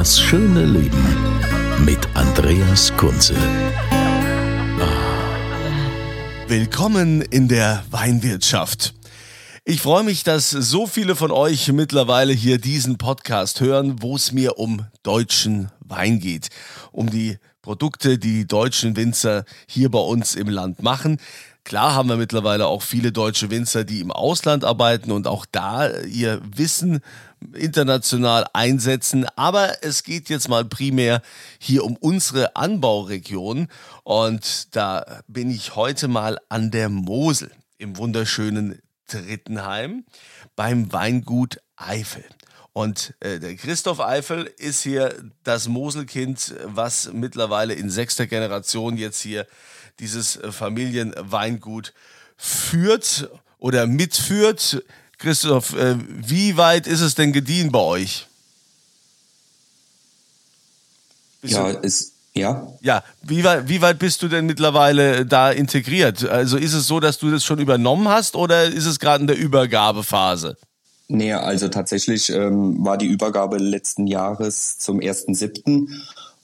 Das schöne Leben mit Andreas Kunze. Willkommen in der Weinwirtschaft. Ich freue mich, dass so viele von euch mittlerweile hier diesen Podcast hören, wo es mir um deutschen Wein geht, um die Produkte, die die deutschen Winzer hier bei uns im Land machen. Klar haben wir mittlerweile auch viele deutsche Winzer, die im Ausland arbeiten und auch da ihr Wissen international einsetzen. Aber es geht jetzt mal primär hier um unsere Anbauregion. Und da bin ich heute mal an der Mosel im wunderschönen Trittenheim beim Weingut Eifel. Und äh, der Christoph Eifel ist hier das Moselkind, was mittlerweile in sechster Generation jetzt hier dieses äh, Familienweingut führt oder mitführt. Christoph, äh, wie weit ist es denn gediehen bei euch? Bist ja, ist ja. Ja, wie weit, wie weit bist du denn mittlerweile da integriert? Also ist es so, dass du das schon übernommen hast oder ist es gerade in der Übergabephase? Nee, also tatsächlich ähm, war die Übergabe letzten Jahres zum 1.7.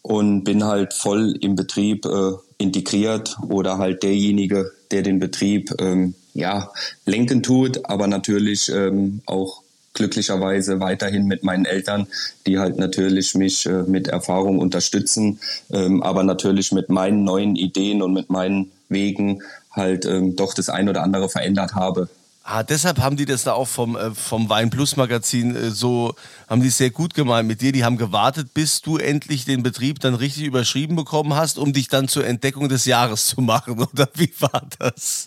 und bin halt voll im Betrieb äh, integriert oder halt derjenige, der den Betrieb ähm, ja, lenken tut, aber natürlich ähm, auch glücklicherweise weiterhin mit meinen Eltern, die halt natürlich mich äh, mit Erfahrung unterstützen, ähm, aber natürlich mit meinen neuen Ideen und mit meinen Wegen halt ähm, doch das ein oder andere verändert habe. Ah, deshalb haben die das da auch vom, äh, vom Wein Plus Magazin äh, so, haben die sehr gut gemeint mit dir. Die haben gewartet, bis du endlich den Betrieb dann richtig überschrieben bekommen hast, um dich dann zur Entdeckung des Jahres zu machen. Oder wie war das?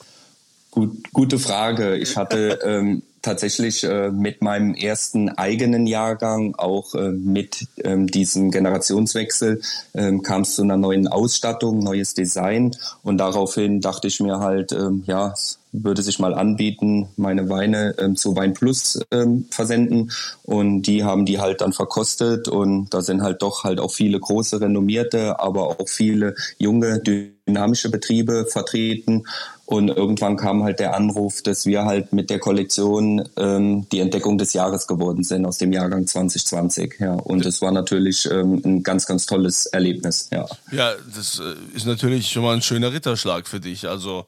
Gut, gute Frage. Ich hatte ähm, tatsächlich äh, mit meinem ersten eigenen Jahrgang, auch äh, mit ähm, diesem Generationswechsel, ähm, kam es zu einer neuen Ausstattung, neues Design. Und daraufhin dachte ich mir halt, ähm, ja, würde sich mal anbieten, meine Weine ähm, zu Wein Plus ähm, versenden. Und die haben die halt dann verkostet. Und da sind halt doch halt auch viele große, renommierte, aber auch viele junge, dynamische Betriebe vertreten. Und irgendwann kam halt der Anruf, dass wir halt mit der Kollektion ähm, die Entdeckung des Jahres geworden sind aus dem Jahrgang 2020. Ja, und es war natürlich ähm, ein ganz, ganz tolles Erlebnis. Ja, ja das äh, ist natürlich schon mal ein schöner Ritterschlag für dich. Also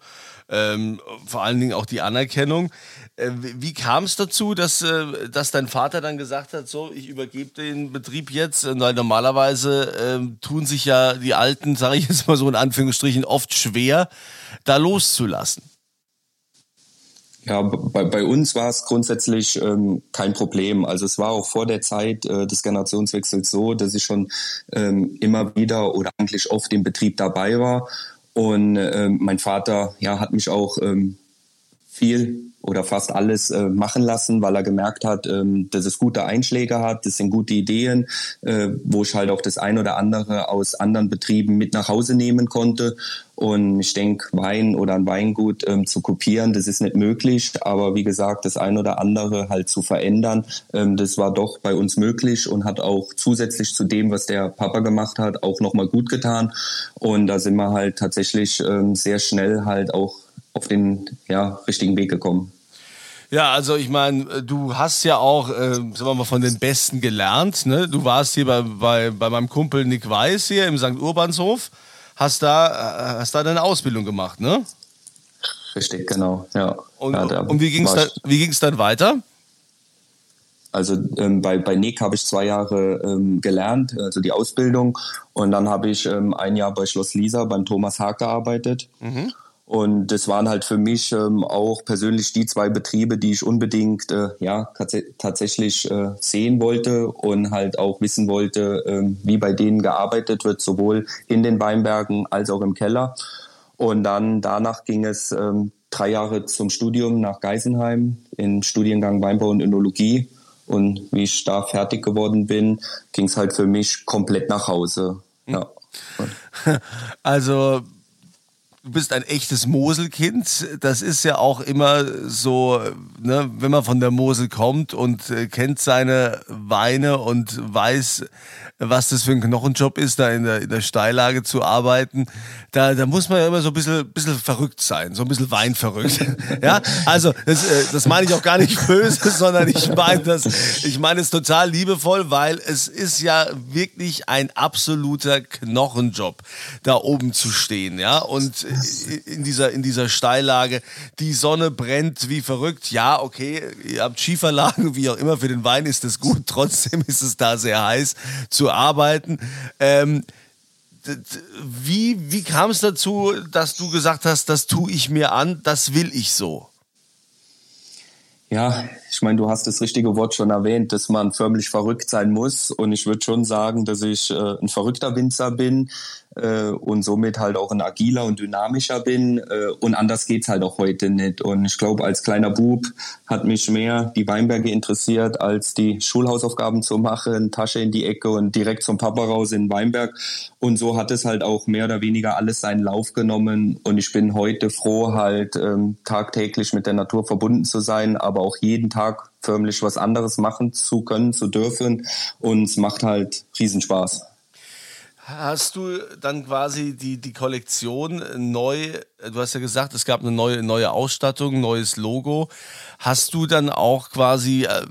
ähm, vor allen Dingen auch die Anerkennung. Äh, wie kam es dazu, dass, äh, dass dein Vater dann gesagt hat, so, ich übergebe den Betrieb jetzt? Weil normalerweise äh, tun sich ja die Alten, sage ich jetzt mal so in Anführungsstrichen, oft schwer, da loszulassen. Ja, bei, bei uns war es grundsätzlich ähm, kein Problem. Also es war auch vor der Zeit äh, des Generationswechsels so, dass ich schon ähm, immer wieder oder eigentlich oft im Betrieb dabei war und ähm, mein Vater ja, hat mich auch ähm, viel oder fast alles äh, machen lassen, weil er gemerkt hat, ähm, dass es gute Einschläge hat, das sind gute Ideen, äh, wo ich halt auch das ein oder andere aus anderen Betrieben mit nach Hause nehmen konnte. Und ich denke, Wein oder ein Weingut ähm, zu kopieren, das ist nicht möglich. Aber wie gesagt, das ein oder andere halt zu verändern, ähm, das war doch bei uns möglich und hat auch zusätzlich zu dem, was der Papa gemacht hat, auch nochmal gut getan. Und da sind wir halt tatsächlich ähm, sehr schnell halt auch auf den ja, richtigen Weg gekommen. Ja, also ich meine, du hast ja auch, äh, sagen wir mal, von den Besten gelernt. Ne? Du warst hier bei, bei, bei meinem Kumpel Nick Weiß hier im St. Urbanshof, hast da, äh, hast da deine Ausbildung gemacht, ne? Richtig, genau, ja. Und, ja, und wie ging es dann, dann weiter? Also ähm, bei, bei Nick habe ich zwei Jahre ähm, gelernt, also die Ausbildung. Und dann habe ich ähm, ein Jahr bei Schloss Lisa beim Thomas Haag gearbeitet. Mhm. Und das waren halt für mich ähm, auch persönlich die zwei Betriebe, die ich unbedingt äh, ja tatsächlich äh, sehen wollte und halt auch wissen wollte, ähm, wie bei denen gearbeitet wird, sowohl in den Weinbergen als auch im Keller. Und dann danach ging es ähm, drei Jahre zum Studium nach Geisenheim in Studiengang Weinbau und Önologie. Und wie ich da fertig geworden bin, ging es halt für mich komplett nach Hause. Ja. Also du bist ein echtes Moselkind. Das ist ja auch immer so, ne, wenn man von der Mosel kommt und äh, kennt seine Weine und weiß, was das für ein Knochenjob ist, da in der, in der Steillage zu arbeiten, da, da muss man ja immer so ein bisschen, bisschen verrückt sein, so ein bisschen weinverrückt. ja, also das, äh, das meine ich auch gar nicht böse, sondern ich meine das, ich meine es total liebevoll, weil es ist ja wirklich ein absoluter Knochenjob, da oben zu stehen, ja, und in dieser, in dieser Steillage. Die Sonne brennt wie verrückt. Ja, okay, ihr habt Schieferlagen, wie auch immer, für den Wein ist es gut. Trotzdem ist es da sehr heiß zu arbeiten. Ähm, wie, wie kam es dazu, dass du gesagt hast, das tue ich mir an, das will ich so? Ja, ich meine, du hast das richtige Wort schon erwähnt, dass man förmlich verrückt sein muss. Und ich würde schon sagen, dass ich äh, ein verrückter Winzer bin, äh, und somit halt auch ein agiler und dynamischer bin. Äh, und anders geht's halt auch heute nicht. Und ich glaube, als kleiner Bub hat mich mehr die Weinberge interessiert, als die Schulhausaufgaben zu machen, Tasche in die Ecke und direkt zum Papa raus in den Weinberg. Und so hat es halt auch mehr oder weniger alles seinen Lauf genommen. Und ich bin heute froh, halt ähm, tagtäglich mit der Natur verbunden zu sein, aber auch jeden Tag förmlich was anderes machen zu können, zu dürfen. Und es macht halt Riesenspaß. Hast du dann quasi die, die Kollektion neu, du hast ja gesagt, es gab eine neue, neue Ausstattung, neues Logo. Hast du dann auch quasi, äh,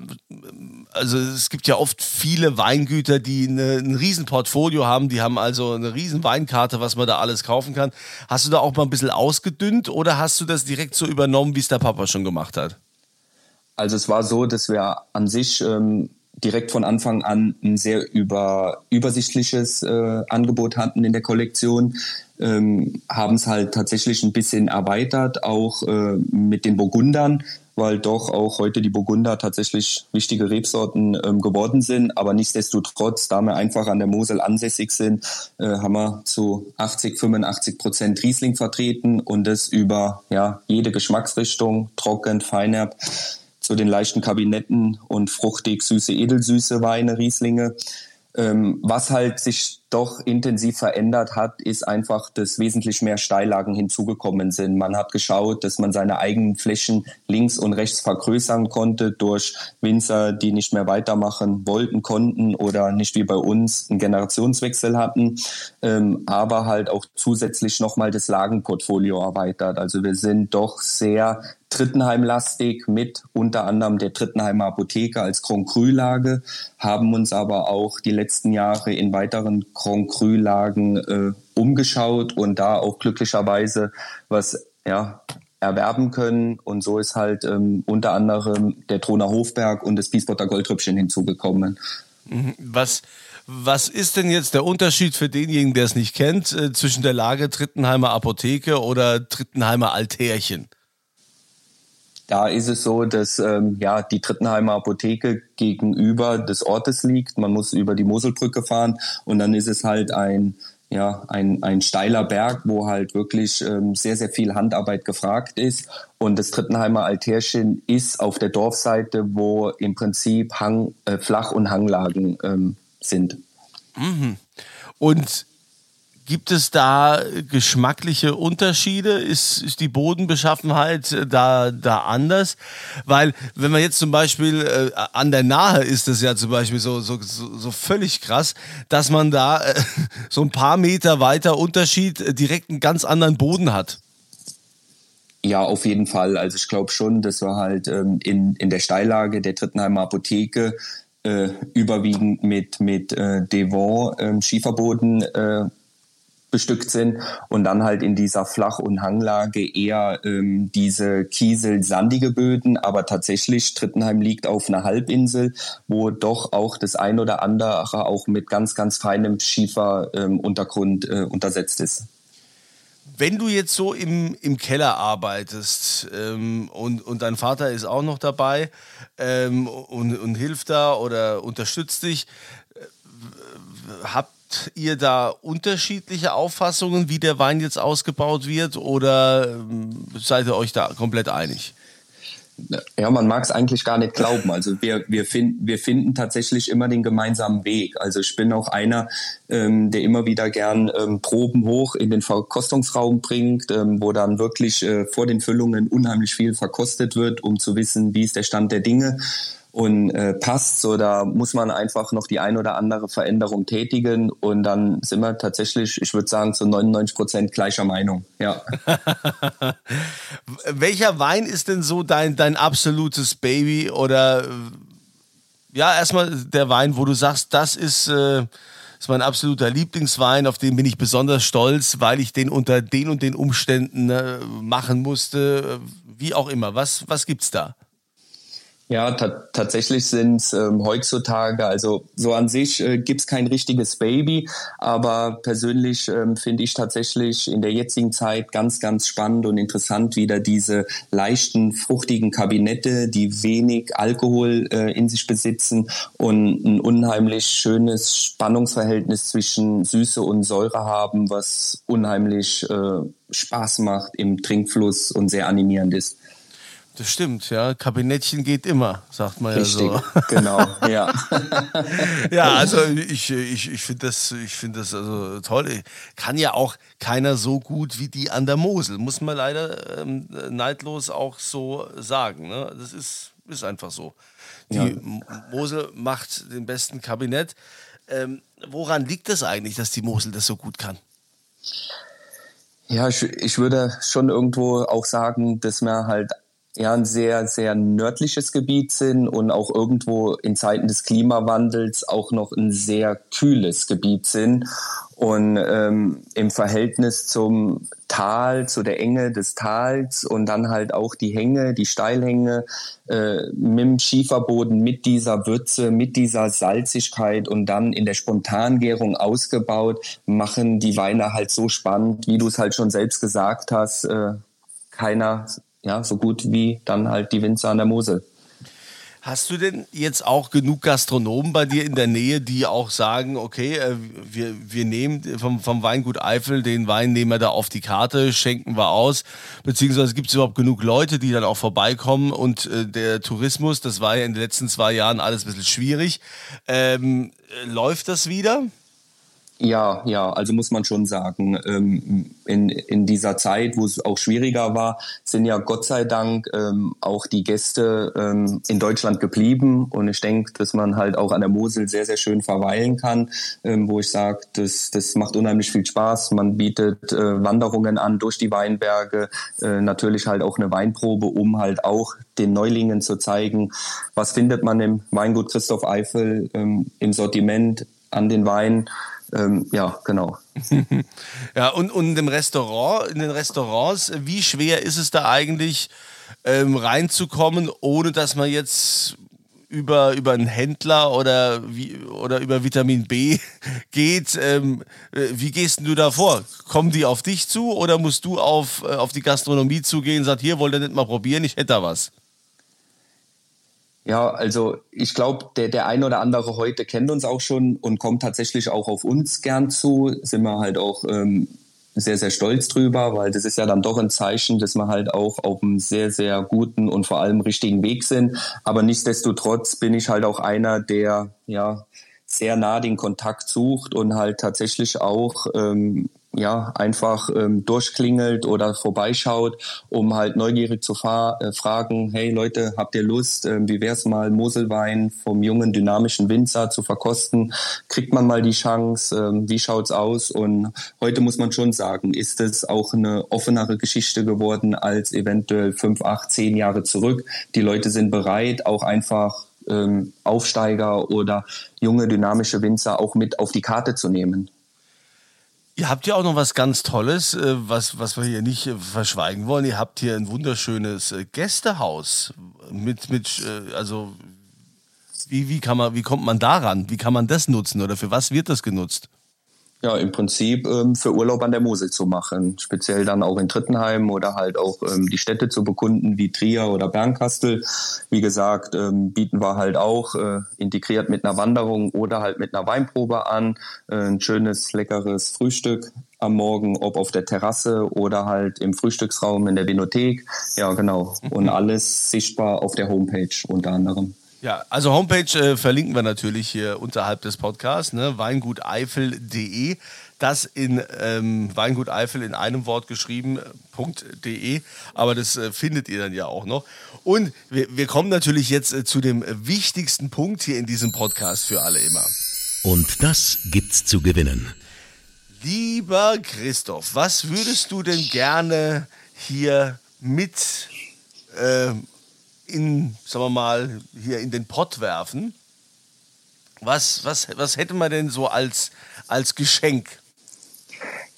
also es gibt ja oft viele Weingüter, die eine, ein Riesenportfolio haben, die haben also eine riesen Weinkarte, was man da alles kaufen kann. Hast du da auch mal ein bisschen ausgedünnt oder hast du das direkt so übernommen, wie es der Papa schon gemacht hat? Also es war so, dass wir an sich ähm, direkt von Anfang an ein sehr über, übersichtliches äh, Angebot hatten in der Kollektion, ähm, haben es halt tatsächlich ein bisschen erweitert, auch äh, mit den Burgundern, weil doch auch heute die Burgunder tatsächlich wichtige Rebsorten ähm, geworden sind. Aber nichtsdestotrotz, da wir einfach an der Mosel ansässig sind, äh, haben wir zu 80, 85 Prozent Riesling vertreten und das über ja, jede Geschmacksrichtung, trocken, feinherb zu den leichten Kabinetten und fruchtig süße, edelsüße Weine, Rieslinge. Ähm, was halt sich doch intensiv verändert hat, ist einfach, dass wesentlich mehr Steillagen hinzugekommen sind. Man hat geschaut, dass man seine eigenen Flächen links und rechts vergrößern konnte durch Winzer, die nicht mehr weitermachen wollten, konnten oder nicht wie bei uns einen Generationswechsel hatten, ähm, aber halt auch zusätzlich nochmal das Lagenportfolio erweitert. Also wir sind doch sehr Trittenheim-lastig mit unter anderem der Trittenheimer Apotheke als Grand Cru-Lage, haben uns aber auch die letzten Jahre in weiteren Grand Cru-Lagen äh, umgeschaut und da auch glücklicherweise was ja, erwerben können. Und so ist halt ähm, unter anderem der Troner Hofberg und das Biesbotter Goldrüppchen hinzugekommen. Mhm. Was, was ist denn jetzt der Unterschied für denjenigen, der es nicht kennt, äh, zwischen der Lage Trittenheimer Apotheke oder Trittenheimer Altärchen? Da ist es so, dass ähm, ja die Trittenheimer Apotheke gegenüber des Ortes liegt. Man muss über die Moselbrücke fahren und dann ist es halt ein ja, ein, ein steiler Berg, wo halt wirklich ähm, sehr, sehr viel Handarbeit gefragt ist. Und das Trittenheimer Altärchen ist auf der Dorfseite, wo im Prinzip Hang, äh, Flach- und Hanglagen ähm, sind. Mhm. Und Gibt es da geschmackliche Unterschiede? Ist, ist die Bodenbeschaffenheit äh, da, da anders? Weil, wenn man jetzt zum Beispiel äh, an der Nahe ist das ja zum Beispiel so, so, so völlig krass, dass man da äh, so ein paar Meter weiter Unterschied äh, direkt einen ganz anderen Boden hat. Ja, auf jeden Fall. Also ich glaube schon, dass wir halt ähm, in, in der Steillage der Trittenheimer Apotheke äh, überwiegend mit, mit äh, Devon ähm, Schieferboden äh, bestückt sind und dann halt in dieser Flach- und Hanglage eher ähm, diese Kiesel-sandige Böden, aber tatsächlich Trittenheim liegt auf einer Halbinsel, wo doch auch das ein oder andere auch mit ganz, ganz feinem Schieferuntergrund ähm, äh, untersetzt ist. Wenn du jetzt so im, im Keller arbeitest ähm, und, und dein Vater ist auch noch dabei ähm, und, und hilft da oder unterstützt dich, äh, habt ihr da unterschiedliche Auffassungen, wie der Wein jetzt ausgebaut wird oder ähm, seid ihr euch da komplett einig? Ja, man mag es eigentlich gar nicht glauben. Also wir, wir, find, wir finden tatsächlich immer den gemeinsamen Weg. Also ich bin auch einer, ähm, der immer wieder gern ähm, Proben hoch in den Verkostungsraum bringt, ähm, wo dann wirklich äh, vor den Füllungen unheimlich viel verkostet wird, um zu wissen, wie ist der Stand der Dinge und äh, passt. So, da muss man einfach noch die ein oder andere Veränderung tätigen und dann sind wir tatsächlich, ich würde sagen, zu 99 Prozent gleicher Meinung. Ja. Welcher Wein ist denn so dein, dein absolutes Baby oder ja, erstmal der Wein, wo du sagst, das ist, äh, ist mein absoluter Lieblingswein, auf den bin ich besonders stolz, weil ich den unter den und den Umständen äh, machen musste, wie auch immer. Was, was gibt's da? Ja, tatsächlich sind ähm, heutzutage, also so an sich äh, gibt's kein richtiges Baby, aber persönlich ähm, finde ich tatsächlich in der jetzigen Zeit ganz, ganz spannend und interessant wieder diese leichten, fruchtigen Kabinette, die wenig Alkohol äh, in sich besitzen und ein unheimlich schönes Spannungsverhältnis zwischen Süße und Säure haben, was unheimlich äh, Spaß macht im Trinkfluss und sehr animierend ist. Das stimmt, ja. Kabinettchen geht immer, sagt man Richtig, ja so. genau, ja. ja, also ich, ich, ich finde das, ich find das also toll. Kann ja auch keiner so gut wie die an der Mosel, muss man leider ähm, neidlos auch so sagen. Ne? Das ist, ist einfach so. Die ja. Mosel macht den besten Kabinett. Ähm, woran liegt das eigentlich, dass die Mosel das so gut kann? Ja, ich, ich würde schon irgendwo auch sagen, dass wir halt ja ein sehr, sehr nördliches Gebiet sind und auch irgendwo in Zeiten des Klimawandels auch noch ein sehr kühles Gebiet sind. Und ähm, im Verhältnis zum Tal, zu der Enge des Tals und dann halt auch die Hänge, die Steilhänge äh, mit dem Schieferboden, mit dieser Würze, mit dieser Salzigkeit und dann in der Spontangärung ausgebaut, machen die Weine halt so spannend, wie du es halt schon selbst gesagt hast. Äh, keiner ja, so gut wie dann halt die Winzer an der Mosel. Hast du denn jetzt auch genug Gastronomen bei dir in der Nähe, die auch sagen, okay, äh, wir, wir nehmen vom, vom Weingut Eifel den Wein, nehmen wir da auf die Karte, schenken wir aus, beziehungsweise gibt es überhaupt genug Leute, die dann auch vorbeikommen und äh, der Tourismus, das war ja in den letzten zwei Jahren alles ein bisschen schwierig. Ähm, läuft das wieder? Ja, ja, also muss man schon sagen, ähm, in, in dieser Zeit, wo es auch schwieriger war, sind ja Gott sei Dank ähm, auch die Gäste ähm, in Deutschland geblieben. Und ich denke, dass man halt auch an der Mosel sehr, sehr schön verweilen kann, wo ich sage, das, das macht unheimlich viel Spaß. Man bietet äh, Wanderungen an durch die Weinberge, äh, natürlich halt auch eine Weinprobe, um halt auch den Neulingen zu zeigen, was findet man im Weingut Christoph Eifel im Sortiment an den Weinen ähm, ja, genau. ja, und, und im Restaurant, in den Restaurants, wie schwer ist es da eigentlich ähm, reinzukommen, ohne dass man jetzt über, über einen Händler oder, wie, oder über Vitamin B geht. Ähm, äh, wie gehst du da vor? Kommen die auf dich zu oder musst du auf, äh, auf die Gastronomie zugehen und sagst, hier wollt ihr nicht mal probieren, ich hätte da was? Ja, also ich glaube, der, der ein oder andere heute kennt uns auch schon und kommt tatsächlich auch auf uns gern zu. Sind wir halt auch ähm, sehr, sehr stolz drüber, weil das ist ja dann doch ein Zeichen, dass wir halt auch auf einem sehr, sehr guten und vor allem richtigen Weg sind. Aber nichtsdestotrotz bin ich halt auch einer, der ja sehr nah den Kontakt sucht und halt tatsächlich auch ähm, ja, einfach ähm, durchklingelt oder vorbeischaut, um halt neugierig zu äh, fragen, hey Leute, habt ihr Lust, ähm, wie wär's mal Moselwein vom jungen, dynamischen Winzer zu verkosten? Kriegt man mal die Chance? Ähm, wie schaut's aus? Und heute muss man schon sagen, ist es auch eine offenere Geschichte geworden als eventuell fünf, acht, zehn Jahre zurück. Die Leute sind bereit, auch einfach ähm, Aufsteiger oder junge, dynamische Winzer auch mit auf die Karte zu nehmen. Ihr habt ja auch noch was ganz Tolles, äh, was, was wir hier nicht äh, verschweigen wollen. Ihr habt hier ein wunderschönes äh, Gästehaus mit, mit also wie, wie, kann man, wie kommt man daran? Wie kann man das nutzen oder für was wird das genutzt? Ja, im Prinzip ähm, für Urlaub an der Mosel zu machen. Speziell dann auch in Trittenheim oder halt auch ähm, die Städte zu bekunden wie Trier oder Bernkastel. Wie gesagt, ähm, bieten wir halt auch äh, integriert mit einer Wanderung oder halt mit einer Weinprobe an. Äh, ein schönes, leckeres Frühstück am Morgen, ob auf der Terrasse oder halt im Frühstücksraum in der Vinothek. Ja, genau. Und alles sichtbar auf der Homepage unter anderem. Ja, also Homepage äh, verlinken wir natürlich hier unterhalb des Podcasts, ne? weinguteifel.de. Das in ähm, Weingut Eifel in einem Wort geschrieben, .de, aber das äh, findet ihr dann ja auch noch. Und wir, wir kommen natürlich jetzt äh, zu dem wichtigsten Punkt hier in diesem Podcast für alle immer. Und das gibt's zu gewinnen. Lieber Christoph, was würdest du denn gerne hier mit äh, in, sagen wir mal, hier in den Pott werfen. Was, was, was hätte man denn so als, als Geschenk?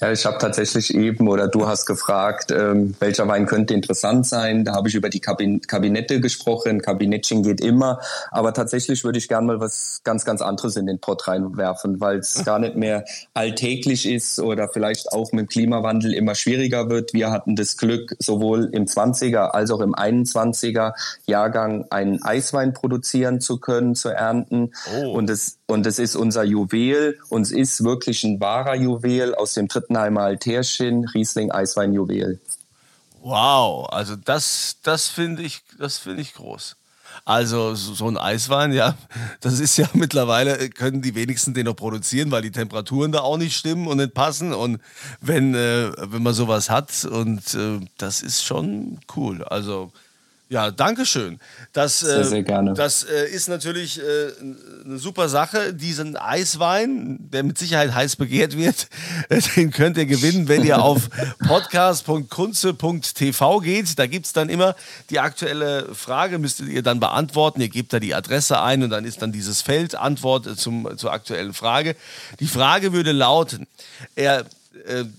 Ja, ich habe tatsächlich eben oder du hast gefragt, ähm, welcher Wein könnte interessant sein. Da habe ich über die Kabin Kabinette gesprochen. Kabinettchen geht immer, aber tatsächlich würde ich gerne mal was ganz, ganz anderes in den Pott reinwerfen, weil es gar nicht mehr alltäglich ist oder vielleicht auch mit dem Klimawandel immer schwieriger wird. Wir hatten das Glück, sowohl im 20er als auch im 21er Jahrgang einen Eiswein produzieren zu können, zu ernten. Oh. Und es und es ist unser Juwel. Und es ist wirklich ein wahrer Juwel aus dem Trittenheimer Altärchen, Riesling Eiswein Juwel. Wow, also das, das finde ich, das ich groß. Also so ein Eiswein, ja, das ist ja mittlerweile, können die wenigsten den noch produzieren, weil die Temperaturen da auch nicht stimmen und nicht passen. Und wenn, äh, wenn man sowas hat, und äh, das ist schon cool. Also ja, danke schön. Das, sehr, äh, sehr gerne. Das äh, ist natürlich äh, eine super Sache. Diesen Eiswein, der mit Sicherheit heiß begehrt wird, den könnt ihr gewinnen, wenn ihr auf podcast.kunze.tv geht. Da gibt es dann immer die aktuelle Frage, müsstet ihr dann beantworten. Ihr gebt da die Adresse ein und dann ist dann dieses Feld Antwort zum, zur aktuellen Frage. Die Frage würde lauten, er,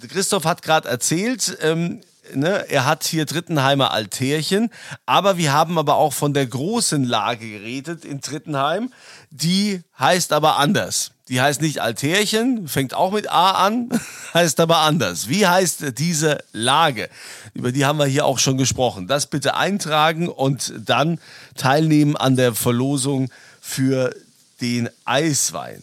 Christoph hat gerade erzählt, ähm, ne, er hat hier Drittenheimer Altärchen, aber wir haben aber auch von der großen Lage geredet in Drittenheim. Die heißt aber anders. Die heißt nicht Altärchen, fängt auch mit A an, heißt aber anders. Wie heißt diese Lage? Über die haben wir hier auch schon gesprochen. Das bitte eintragen und dann teilnehmen an der Verlosung für den Eiswein.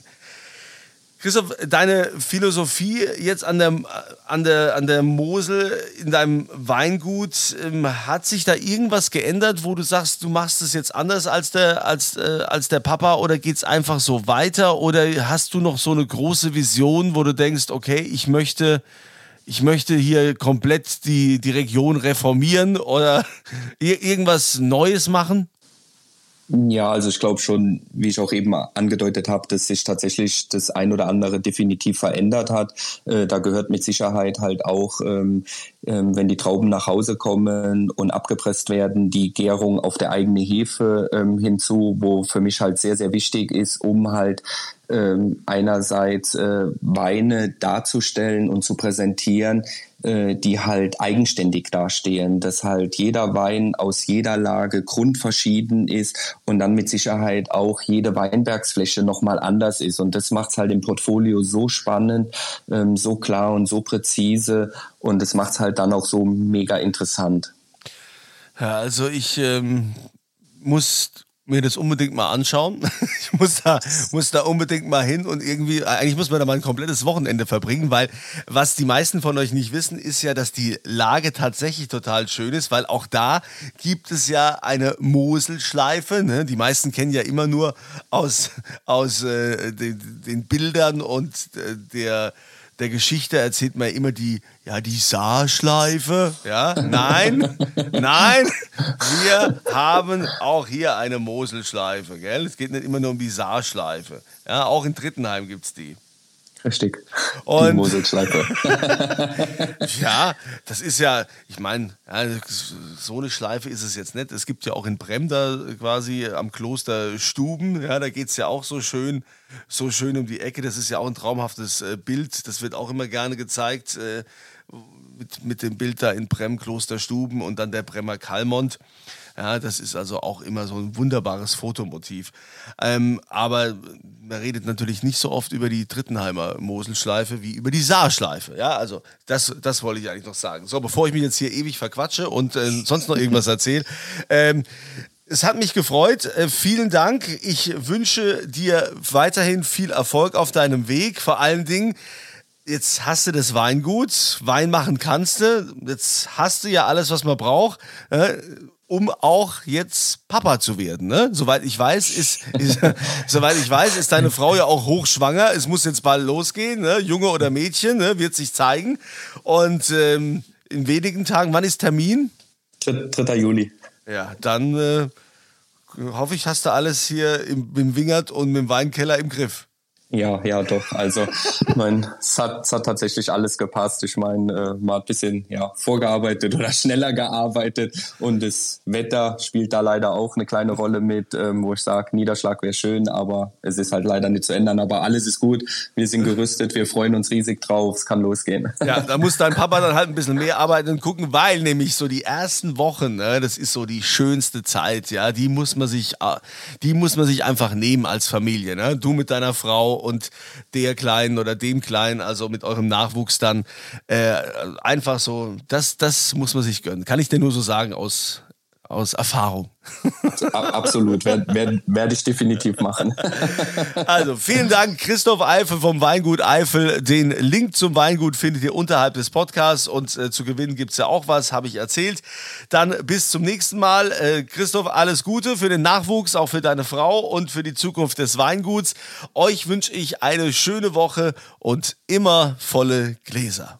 Christoph, deine Philosophie jetzt an der, an der, an der Mosel in deinem Weingut, ähm, hat sich da irgendwas geändert, wo du sagst, du machst es jetzt anders als der, als, äh, als der Papa oder geht es einfach so weiter oder hast du noch so eine große Vision, wo du denkst, okay, ich möchte, ich möchte hier komplett die, die Region reformieren oder irgendwas Neues machen? Ja, also ich glaube schon, wie ich auch eben angedeutet habe, dass sich tatsächlich das ein oder andere definitiv verändert hat. Äh, da gehört mit Sicherheit halt auch, ähm, ähm, wenn die Trauben nach Hause kommen und abgepresst werden, die Gärung auf der eigene Hefe ähm, hinzu, wo für mich halt sehr, sehr wichtig ist, um halt ähm, einerseits äh, Weine darzustellen und zu präsentieren, äh, die halt eigenständig dastehen, dass halt jeder Wein aus jeder Lage grundverschieden ist und dann mit Sicherheit auch jede Weinbergsfläche nochmal anders ist. Und das macht halt im Portfolio so spannend, ähm, so klar und so präzise und das macht halt dann auch so mega interessant. Ja, also ich ähm, muss mir das unbedingt mal anschauen. Ich muss da, muss da unbedingt mal hin und irgendwie, eigentlich muss man da mal ein komplettes Wochenende verbringen, weil was die meisten von euch nicht wissen, ist ja, dass die Lage tatsächlich total schön ist, weil auch da gibt es ja eine Moselschleife. Ne? Die meisten kennen ja immer nur aus, aus äh, den, den Bildern und äh, der der Geschichte erzählt man immer die, ja, die Saarschleife. Ja, nein, nein, wir haben auch hier eine Moselschleife. Gell? Es geht nicht immer nur um die Saarschleife. Ja, auch in Drittenheim gibt es die. Richtig. Und die Moselschleife. ja, das ist ja, ich meine, so eine Schleife ist es jetzt nicht. Es gibt ja auch in Bremda quasi am Kloster Stuben, ja, da geht es ja auch so schön so schön um die Ecke. Das ist ja auch ein traumhaftes äh, Bild. Das wird auch immer gerne gezeigt. Äh, mit, mit dem Bild da in Brem Klosterstuben und dann der Bremer Kalmont. Ja, das ist also auch immer so ein wunderbares Fotomotiv. Ähm, aber man redet natürlich nicht so oft über die Drittenheimer Moselschleife wie über die Saarschleife. Ja, also das, das wollte ich eigentlich noch sagen. So, bevor ich mich jetzt hier ewig verquatsche und äh, sonst noch irgendwas erzähle. Ähm, es hat mich gefreut. Äh, vielen Dank. Ich wünsche dir weiterhin viel Erfolg auf deinem Weg. Vor allen Dingen, jetzt hast du das Weingut. Wein machen kannst du. Jetzt hast du ja alles, was man braucht. Äh, um auch jetzt Papa zu werden. Ne? Soweit ich weiß, ist, ist soweit ich weiß, ist deine Frau ja auch hochschwanger. Es muss jetzt bald losgehen, ne? Junge oder Mädchen, ne? wird sich zeigen. Und ähm, in wenigen Tagen, wann ist Termin? 3. Juli. Ja, dann äh, hoffe ich, hast du alles hier im, im Wingert und im Weinkeller im Griff. Ja, ja, doch. Also, ich meine, es hat, es hat tatsächlich alles gepasst. Ich meine, äh, mal ein bisschen ja, vorgearbeitet oder schneller gearbeitet. Und das Wetter spielt da leider auch eine kleine Rolle mit, ähm, wo ich sage, Niederschlag wäre schön, aber es ist halt leider nicht zu ändern. Aber alles ist gut. Wir sind gerüstet, wir freuen uns riesig drauf. Es kann losgehen. Ja, da muss dein Papa dann halt ein bisschen mehr arbeiten und gucken, weil nämlich so die ersten Wochen, ne, das ist so die schönste Zeit, ja, die muss man sich, äh, die muss man sich einfach nehmen als Familie. Ne? Du mit deiner Frau und der Kleinen oder dem Kleinen, also mit eurem Nachwuchs dann äh, einfach so, das, das muss man sich gönnen. Kann ich dir nur so sagen aus, aus Erfahrung. Absolut, werde werd, werd ich definitiv machen. Also vielen Dank, Christoph Eifel vom Weingut Eifel. Den Link zum Weingut findet ihr unterhalb des Podcasts und äh, zu gewinnen gibt es ja auch was, habe ich erzählt. Dann bis zum nächsten Mal. Äh, Christoph, alles Gute für den Nachwuchs, auch für deine Frau und für die Zukunft des Weinguts. Euch wünsche ich eine schöne Woche und immer volle Gläser.